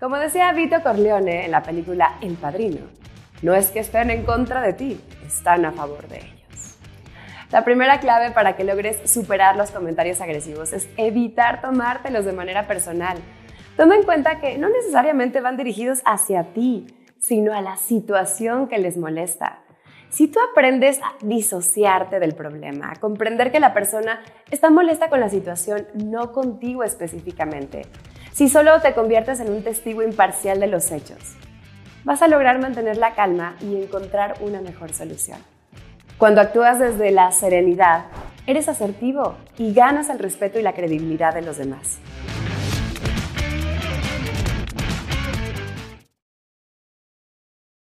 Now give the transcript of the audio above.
Como decía Vito Corleone en la película El Padrino, no es que estén en contra de ti, están a favor de ellos. La primera clave para que logres superar los comentarios agresivos es evitar tomártelos de manera personal. Toma en cuenta que no necesariamente van dirigidos hacia ti, sino a la situación que les molesta. Si tú aprendes a disociarte del problema, a comprender que la persona está molesta con la situación, no contigo específicamente, si solo te conviertes en un testigo imparcial de los hechos, vas a lograr mantener la calma y encontrar una mejor solución. Cuando actúas desde la serenidad, eres asertivo y ganas el respeto y la credibilidad de los demás.